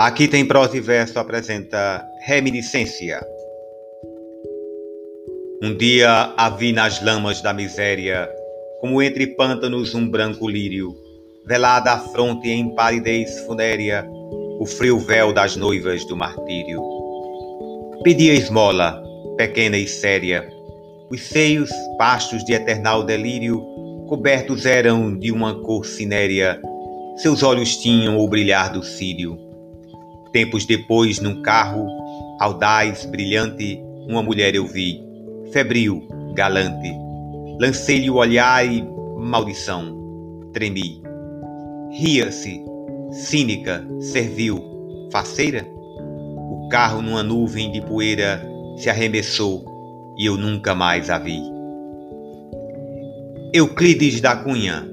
Aqui tem prosa e verso apresenta Reminiscência. Um dia a vi nas lamas da miséria, como entre pântanos um branco lírio, velada a fronte em palidez funérea, o frio véu das noivas do martírio. Pedi a esmola, pequena e séria, os seios, pastos de eternal delírio, cobertos eram de uma cor cinérea, seus olhos tinham o brilhar do círio. Tempos depois, num carro, audaz, brilhante, uma mulher eu vi, febril, galante. Lancei-lhe o olhar e maldição. Tremi. Ria-se, cínica, servil, faceira. O carro, numa nuvem de poeira, se arremessou e eu nunca mais a vi. Euclides da Cunha